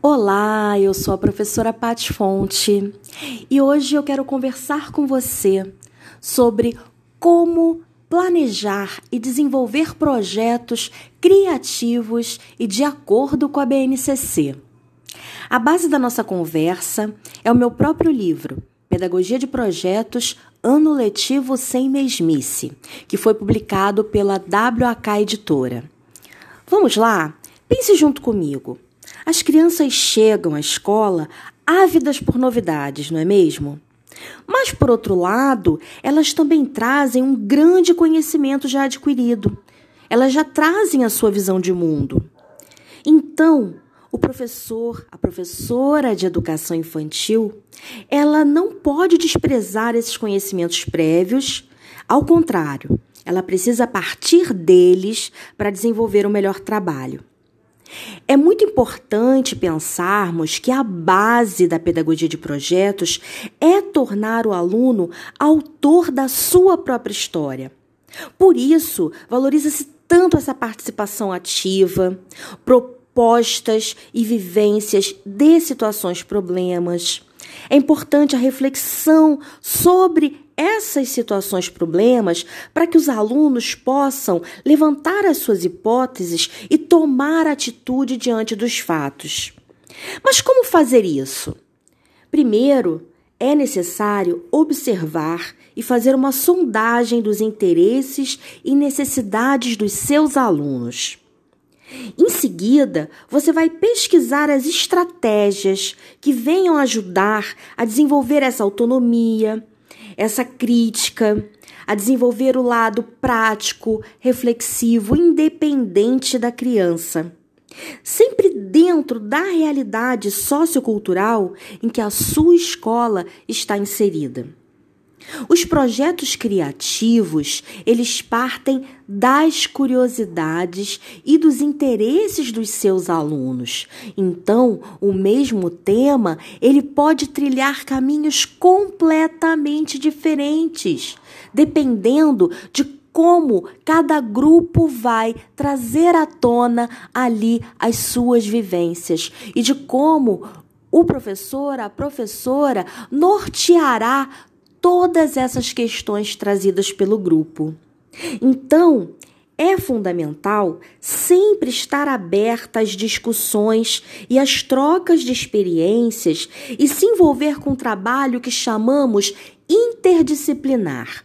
Olá, eu sou a professora Paty Fonte e hoje eu quero conversar com você sobre como planejar e desenvolver projetos criativos e de acordo com a BNCC. A base da nossa conversa é o meu próprio livro, Pedagogia de Projetos Ano Letivo Sem Mesmice, que foi publicado pela WAK Editora. Vamos lá? Pense junto comigo. As crianças chegam à escola ávidas por novidades, não é mesmo? Mas, por outro lado, elas também trazem um grande conhecimento já adquirido. Elas já trazem a sua visão de mundo. Então, o professor, a professora de educação infantil, ela não pode desprezar esses conhecimentos prévios, ao contrário, ela precisa partir deles para desenvolver o um melhor trabalho. É muito importante pensarmos que a base da pedagogia de projetos é tornar o aluno autor da sua própria história. Por isso, valoriza-se tanto essa participação ativa, propostas e vivências de situações problemas. É importante a reflexão sobre essas situações problemas para que os alunos possam levantar as suas hipóteses e tomar atitude diante dos fatos. Mas como fazer isso? Primeiro, é necessário observar e fazer uma sondagem dos interesses e necessidades dos seus alunos. Em seguida, você vai pesquisar as estratégias que venham ajudar a desenvolver essa autonomia, essa crítica, a desenvolver o lado prático, reflexivo, independente da criança. Sempre dentro da realidade sociocultural em que a sua escola está inserida. Os projetos criativos, eles partem das curiosidades e dos interesses dos seus alunos. Então, o mesmo tema, ele pode trilhar caminhos completamente diferentes, dependendo de como cada grupo vai trazer à tona ali as suas vivências e de como o professor, a professora norteará todas essas questões trazidas pelo grupo. Então, é fundamental sempre estar aberta às discussões e às trocas de experiências e se envolver com um trabalho que chamamos interdisciplinar.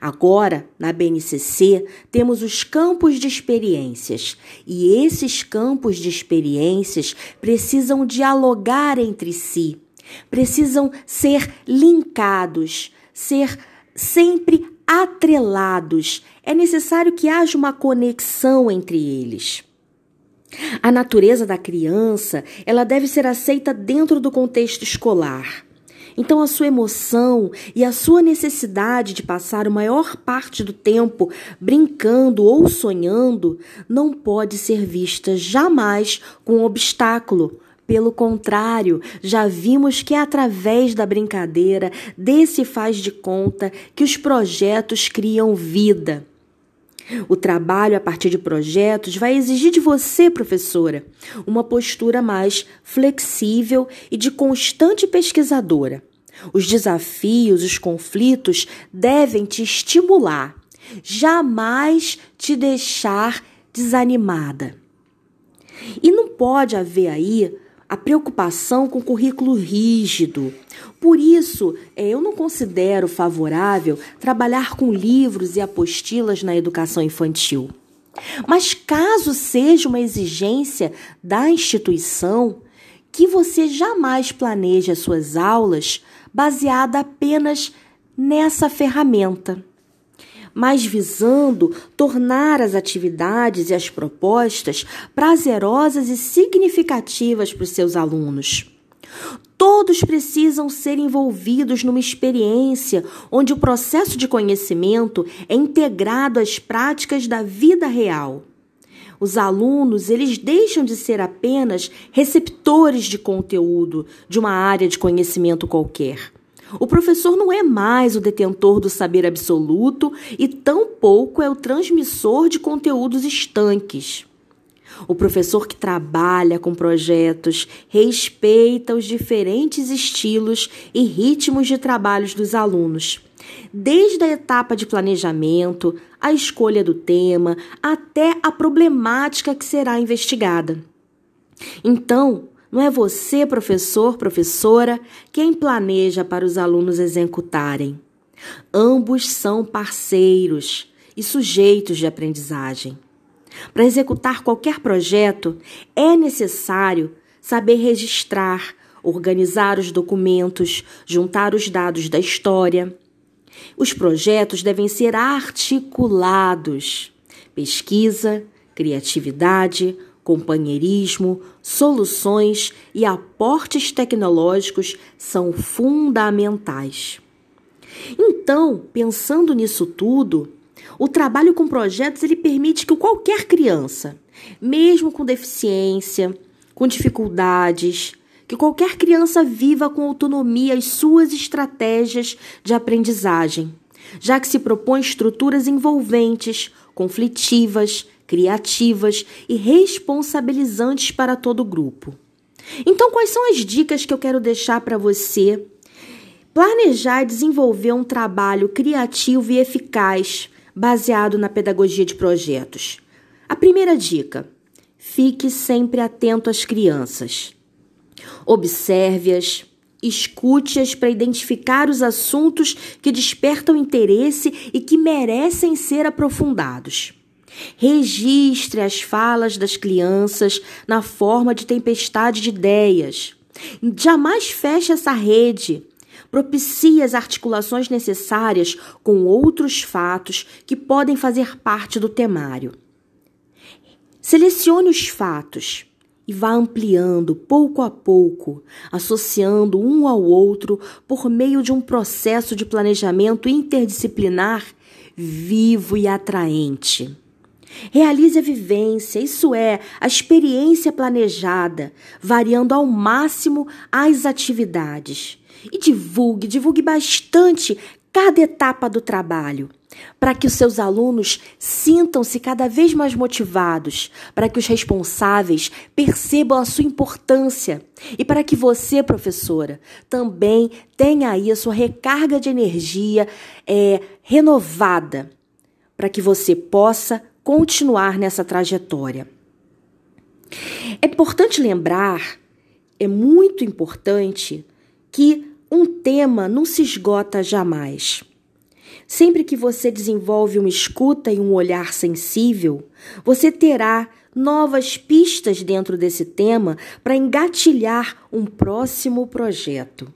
Agora, na BNCC, temos os campos de experiências, e esses campos de experiências precisam dialogar entre si precisam ser linkados, ser sempre atrelados. É necessário que haja uma conexão entre eles. A natureza da criança, ela deve ser aceita dentro do contexto escolar. Então, a sua emoção e a sua necessidade de passar a maior parte do tempo brincando ou sonhando não pode ser vista jamais com um obstáculo, pelo contrário, já vimos que é através da brincadeira, desse faz de conta, que os projetos criam vida. O trabalho a partir de projetos vai exigir de você, professora, uma postura mais flexível e de constante pesquisadora. Os desafios, os conflitos devem te estimular, jamais te deixar desanimada. E não pode haver aí a preocupação com currículo rígido. Por isso, é, eu não considero favorável trabalhar com livros e apostilas na educação infantil. Mas caso seja uma exigência da instituição, que você jamais planeje as suas aulas baseada apenas nessa ferramenta mas visando tornar as atividades e as propostas prazerosas e significativas para os seus alunos. Todos precisam ser envolvidos numa experiência onde o processo de conhecimento é integrado às práticas da vida real. Os alunos, eles deixam de ser apenas receptores de conteúdo de uma área de conhecimento qualquer o professor não é mais o detentor do saber absoluto e tampouco é o transmissor de conteúdos estanques. O professor que trabalha com projetos respeita os diferentes estilos e ritmos de trabalhos dos alunos, desde a etapa de planejamento, a escolha do tema, até a problemática que será investigada. Então, não é você, professor, professora, quem planeja para os alunos executarem. Ambos são parceiros e sujeitos de aprendizagem. Para executar qualquer projeto, é necessário saber registrar, organizar os documentos, juntar os dados da história. Os projetos devem ser articulados. Pesquisa, criatividade, companheirismo, soluções e aportes tecnológicos são fundamentais. Então, pensando nisso tudo, o trabalho com projetos ele permite que qualquer criança, mesmo com deficiência, com dificuldades, que qualquer criança viva com autonomia as suas estratégias de aprendizagem, já que se propõe estruturas envolventes, conflitivas, criativas e responsabilizantes para todo o grupo. Então, quais são as dicas que eu quero deixar para você? Planejar e desenvolver um trabalho criativo e eficaz baseado na pedagogia de projetos. A primeira dica: fique sempre atento às crianças. Observe-as, escute-as para identificar os assuntos que despertam interesse e que merecem ser aprofundados. Registre as falas das crianças na forma de tempestade de ideias. Jamais feche essa rede propicie as articulações necessárias com outros fatos que podem fazer parte do temário. Selecione os fatos e vá ampliando pouco a pouco, associando um ao outro por meio de um processo de planejamento interdisciplinar vivo e atraente. Realize a vivência, isso é, a experiência planejada, variando ao máximo as atividades. E divulgue, divulgue bastante cada etapa do trabalho, para que os seus alunos sintam-se cada vez mais motivados, para que os responsáveis percebam a sua importância e para que você, professora, também tenha aí a sua recarga de energia é, renovada, para que você possa continuar nessa trajetória. É importante lembrar, é muito importante que um tema não se esgota jamais. Sempre que você desenvolve uma escuta e um olhar sensível, você terá novas pistas dentro desse tema para engatilhar um próximo projeto.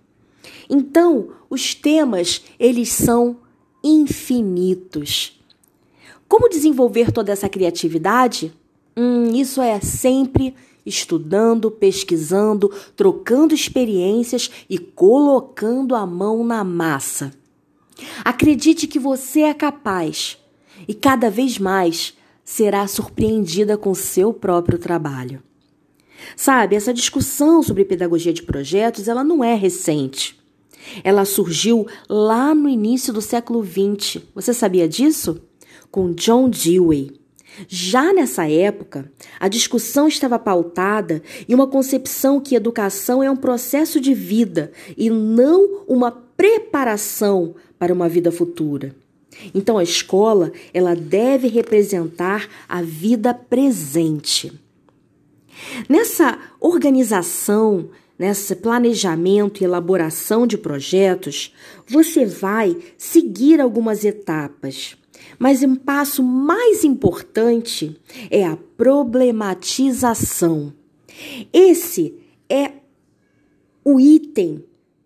Então, os temas, eles são infinitos. Como desenvolver toda essa criatividade? Hum, isso é sempre estudando, pesquisando, trocando experiências e colocando a mão na massa. Acredite que você é capaz e cada vez mais será surpreendida com seu próprio trabalho. Sabe, essa discussão sobre pedagogia de projetos, ela não é recente. Ela surgiu lá no início do século XX. Você sabia disso? Com John Dewey. Já nessa época, a discussão estava pautada em uma concepção que educação é um processo de vida e não uma preparação para uma vida futura. Então a escola, ela deve representar a vida presente. Nessa organização, nesse planejamento e elaboração de projetos, você vai seguir algumas etapas. Mas um passo mais importante é a problematização. Esse é o item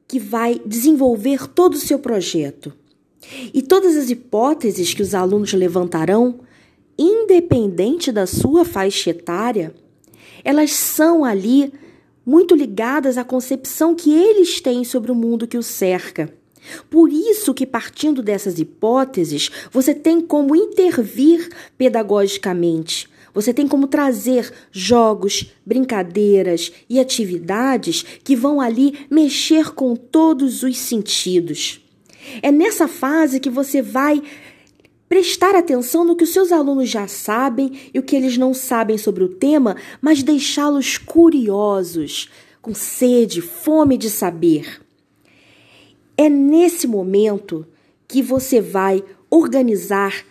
que vai desenvolver todo o seu projeto. E todas as hipóteses que os alunos levantarão, independente da sua faixa etária, elas são ali muito ligadas à concepção que eles têm sobre o mundo que os cerca. Por isso que partindo dessas hipóteses, você tem como intervir pedagogicamente. Você tem como trazer jogos, brincadeiras e atividades que vão ali mexer com todos os sentidos. É nessa fase que você vai prestar atenção no que os seus alunos já sabem e o que eles não sabem sobre o tema, mas deixá-los curiosos, com sede, fome de saber. É nesse momento que você vai organizar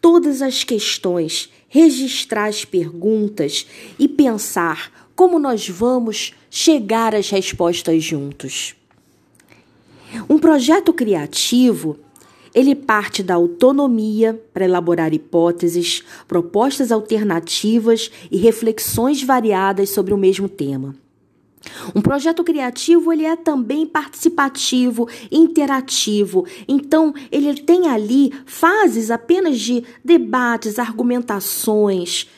todas as questões, registrar as perguntas e pensar como nós vamos chegar às respostas juntos. Um projeto criativo, ele parte da autonomia para elaborar hipóteses, propostas alternativas e reflexões variadas sobre o mesmo tema. Um projeto criativo ele é também participativo, interativo. Então, ele tem ali fases apenas de debates, argumentações,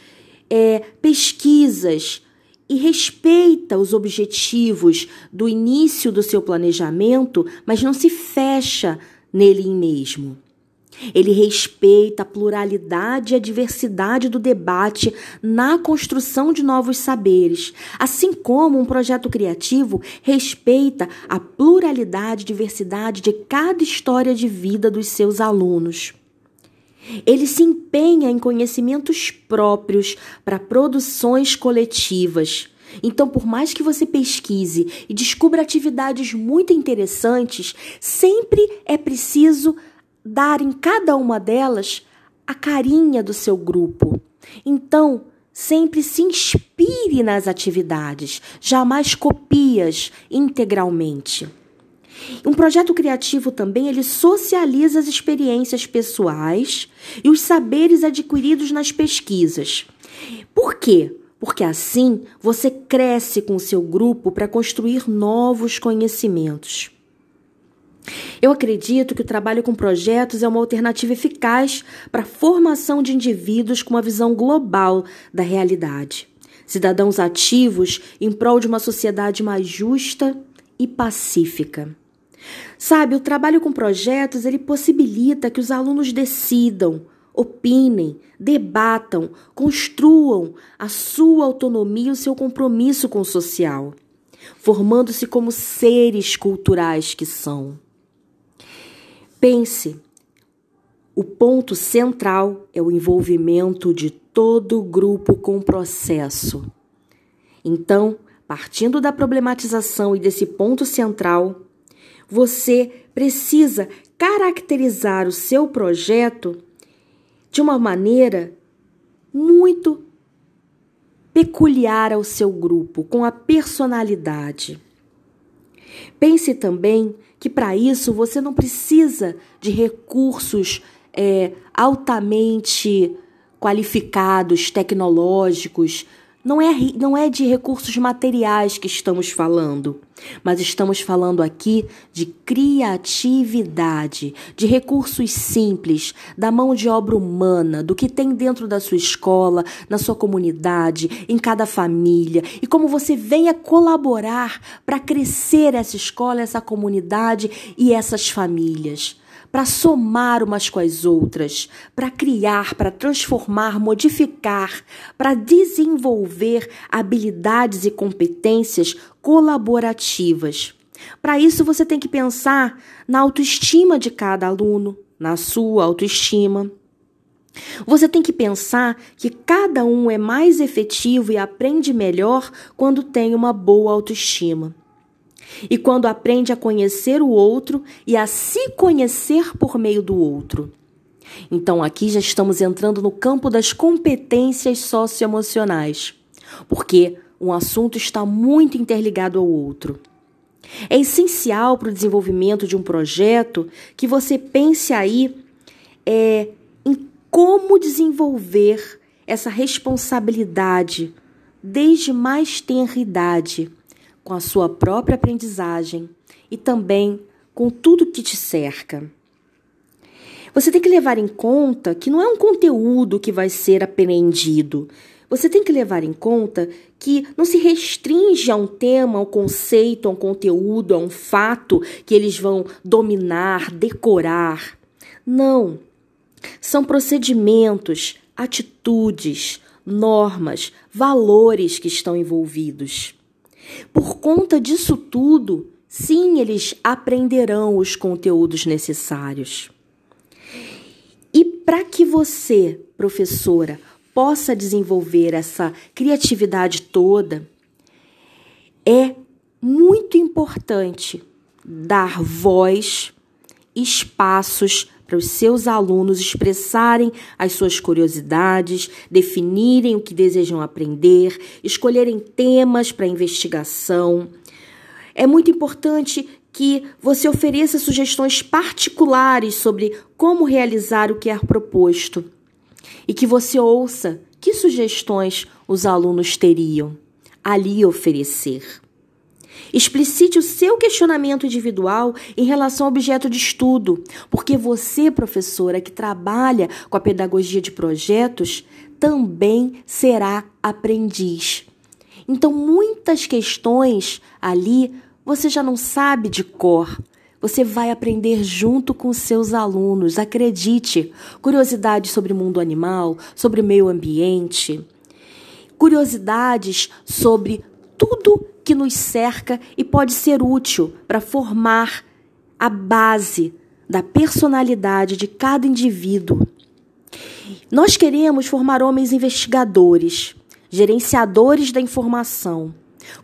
é, pesquisas e respeita os objetivos do início do seu planejamento, mas não se fecha nele mesmo. Ele respeita a pluralidade e a diversidade do debate na construção de novos saberes, assim como um projeto criativo respeita a pluralidade e diversidade de cada história de vida dos seus alunos. Ele se empenha em conhecimentos próprios para produções coletivas. Então, por mais que você pesquise e descubra atividades muito interessantes, sempre é preciso dar em cada uma delas a carinha do seu grupo. Então, sempre se inspire nas atividades, jamais copias integralmente. Um projeto criativo também ele socializa as experiências pessoais e os saberes adquiridos nas pesquisas. Por quê? Porque assim você cresce com o seu grupo para construir novos conhecimentos. Eu acredito que o trabalho com projetos é uma alternativa eficaz para a formação de indivíduos com uma visão global da realidade. Cidadãos ativos em prol de uma sociedade mais justa e pacífica. Sabe, o trabalho com projetos ele possibilita que os alunos decidam, opinem, debatam, construam a sua autonomia e o seu compromisso com o social, formando-se como seres culturais que são. Pense, o ponto central é o envolvimento de todo o grupo com o processo. Então, partindo da problematização e desse ponto central, você precisa caracterizar o seu projeto de uma maneira muito peculiar ao seu grupo, com a personalidade. Pense também que para isso você não precisa de recursos é, altamente qualificados, tecnológicos. Não é, não é de recursos materiais que estamos falando, mas estamos falando aqui de criatividade, de recursos simples, da mão de obra humana, do que tem dentro da sua escola, na sua comunidade, em cada família, e como você venha colaborar para crescer essa escola, essa comunidade e essas famílias para somar umas com as outras, para criar, para transformar, modificar, para desenvolver habilidades e competências colaborativas. Para isso, você tem que pensar na autoestima de cada aluno, na sua autoestima. Você tem que pensar que cada um é mais efetivo e aprende melhor quando tem uma boa autoestima e quando aprende a conhecer o outro e a se conhecer por meio do outro. Então aqui já estamos entrando no campo das competências socioemocionais, porque um assunto está muito interligado ao outro. É essencial para o desenvolvimento de um projeto que você pense aí é, em como desenvolver essa responsabilidade desde mais tenra idade com a sua própria aprendizagem e também com tudo que te cerca. Você tem que levar em conta que não é um conteúdo que vai ser aprendido. Você tem que levar em conta que não se restringe a um tema, a um conceito, a um conteúdo, a um fato que eles vão dominar, decorar. Não. São procedimentos, atitudes, normas, valores que estão envolvidos. Por conta disso tudo, sim, eles aprenderão os conteúdos necessários. E para que você, professora, possa desenvolver essa criatividade toda, é muito importante dar voz, espaços para os seus alunos expressarem as suas curiosidades, definirem o que desejam aprender, escolherem temas para investigação. É muito importante que você ofereça sugestões particulares sobre como realizar o que é proposto e que você ouça que sugestões os alunos teriam ali oferecer. Explicite o seu questionamento individual em relação ao objeto de estudo, porque você, professora que trabalha com a pedagogia de projetos, também será aprendiz. Então, muitas questões ali você já não sabe de cor. Você vai aprender junto com seus alunos, acredite. Curiosidades sobre o mundo animal, sobre o meio ambiente, curiosidades sobre tudo que nos cerca e pode ser útil para formar a base da personalidade de cada indivíduo. Nós queremos formar homens investigadores, gerenciadores da informação,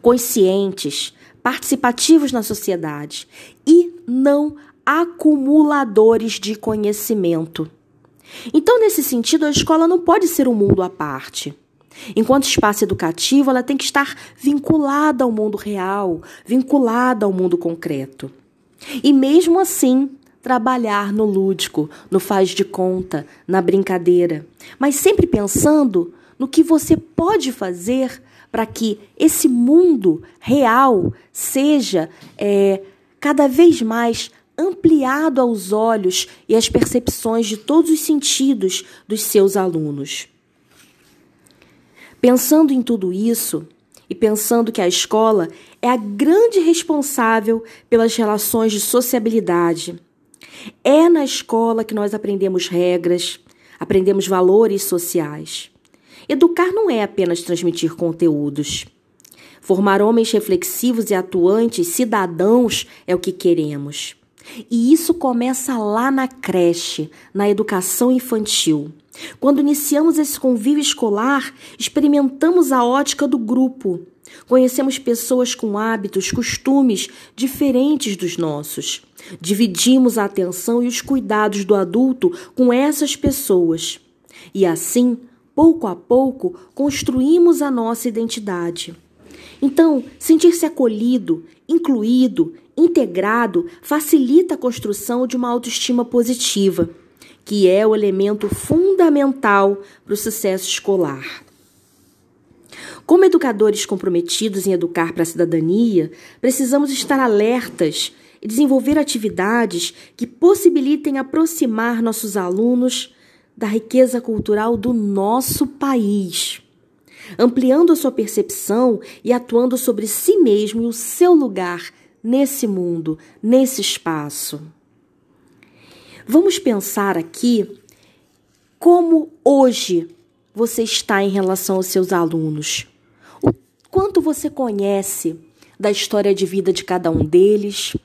conscientes, participativos na sociedade e não acumuladores de conhecimento. Então, nesse sentido, a escola não pode ser um mundo à parte. Enquanto espaço educativo, ela tem que estar vinculada ao mundo real, vinculada ao mundo concreto. E mesmo assim, trabalhar no lúdico, no faz de conta, na brincadeira, mas sempre pensando no que você pode fazer para que esse mundo real seja é, cada vez mais ampliado aos olhos e às percepções de todos os sentidos dos seus alunos. Pensando em tudo isso e pensando que a escola é a grande responsável pelas relações de sociabilidade, é na escola que nós aprendemos regras, aprendemos valores sociais. Educar não é apenas transmitir conteúdos. Formar homens reflexivos e atuantes, cidadãos, é o que queremos. E isso começa lá na creche, na educação infantil. Quando iniciamos esse convívio escolar, experimentamos a ótica do grupo. Conhecemos pessoas com hábitos, costumes diferentes dos nossos. Dividimos a atenção e os cuidados do adulto com essas pessoas. E assim, pouco a pouco, construímos a nossa identidade. Então, sentir-se acolhido, incluído, integrado facilita a construção de uma autoestima positiva que é o elemento fundamental para o sucesso escolar. Como educadores comprometidos em educar para a cidadania, precisamos estar alertas e desenvolver atividades que possibilitem aproximar nossos alunos da riqueza cultural do nosso país, ampliando a sua percepção e atuando sobre si mesmo e o seu lugar nesse mundo, nesse espaço. Vamos pensar aqui como hoje você está em relação aos seus alunos. O quanto você conhece da história de vida de cada um deles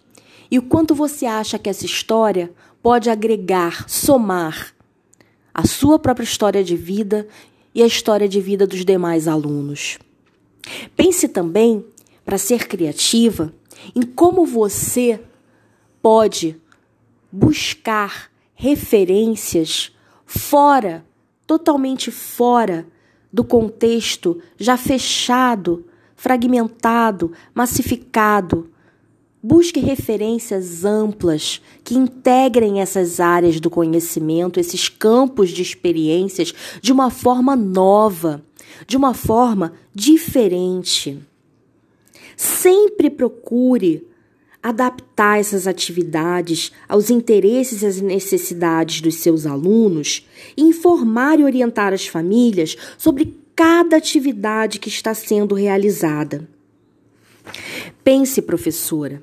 e o quanto você acha que essa história pode agregar, somar a sua própria história de vida e a história de vida dos demais alunos. Pense também, para ser criativa, em como você pode buscar referências fora, totalmente fora do contexto já fechado, fragmentado, massificado. Busque referências amplas que integrem essas áreas do conhecimento, esses campos de experiências, de uma forma nova, de uma forma diferente. Sempre procure adaptar essas atividades aos interesses e às necessidades dos seus alunos informar e orientar as famílias sobre cada atividade que está sendo realizada. Pense, professora,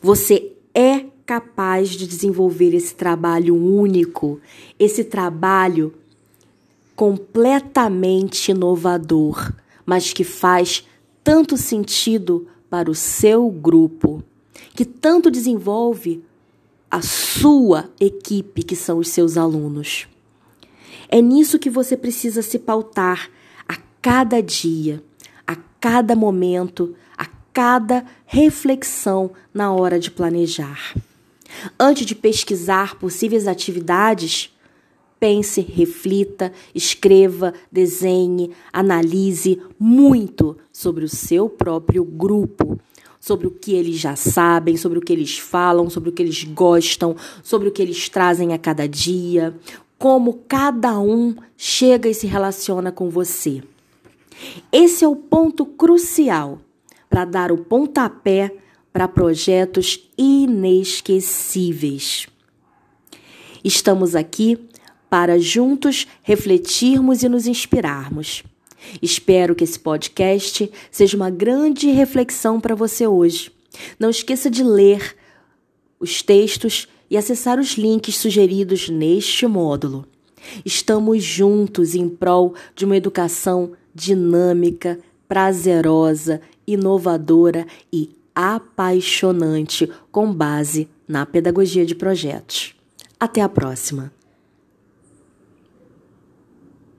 você é capaz de desenvolver esse trabalho único, esse trabalho completamente inovador, mas que faz tanto sentido para o seu grupo que tanto desenvolve a sua equipe, que são os seus alunos. É nisso que você precisa se pautar a cada dia, a cada momento, a cada reflexão na hora de planejar. Antes de pesquisar possíveis atividades, pense, reflita, escreva, desenhe, analise muito sobre o seu próprio grupo, sobre o que eles já sabem, sobre o que eles falam, sobre o que eles gostam, sobre o que eles trazem a cada dia, como cada um chega e se relaciona com você. Esse é o ponto crucial para dar o pontapé para projetos inesquecíveis. Estamos aqui para juntos refletirmos e nos inspirarmos. Espero que esse podcast seja uma grande reflexão para você hoje. Não esqueça de ler os textos e acessar os links sugeridos neste módulo. Estamos juntos em prol de uma educação dinâmica, prazerosa, inovadora e apaixonante com base na pedagogia de projetos. Até a próxima!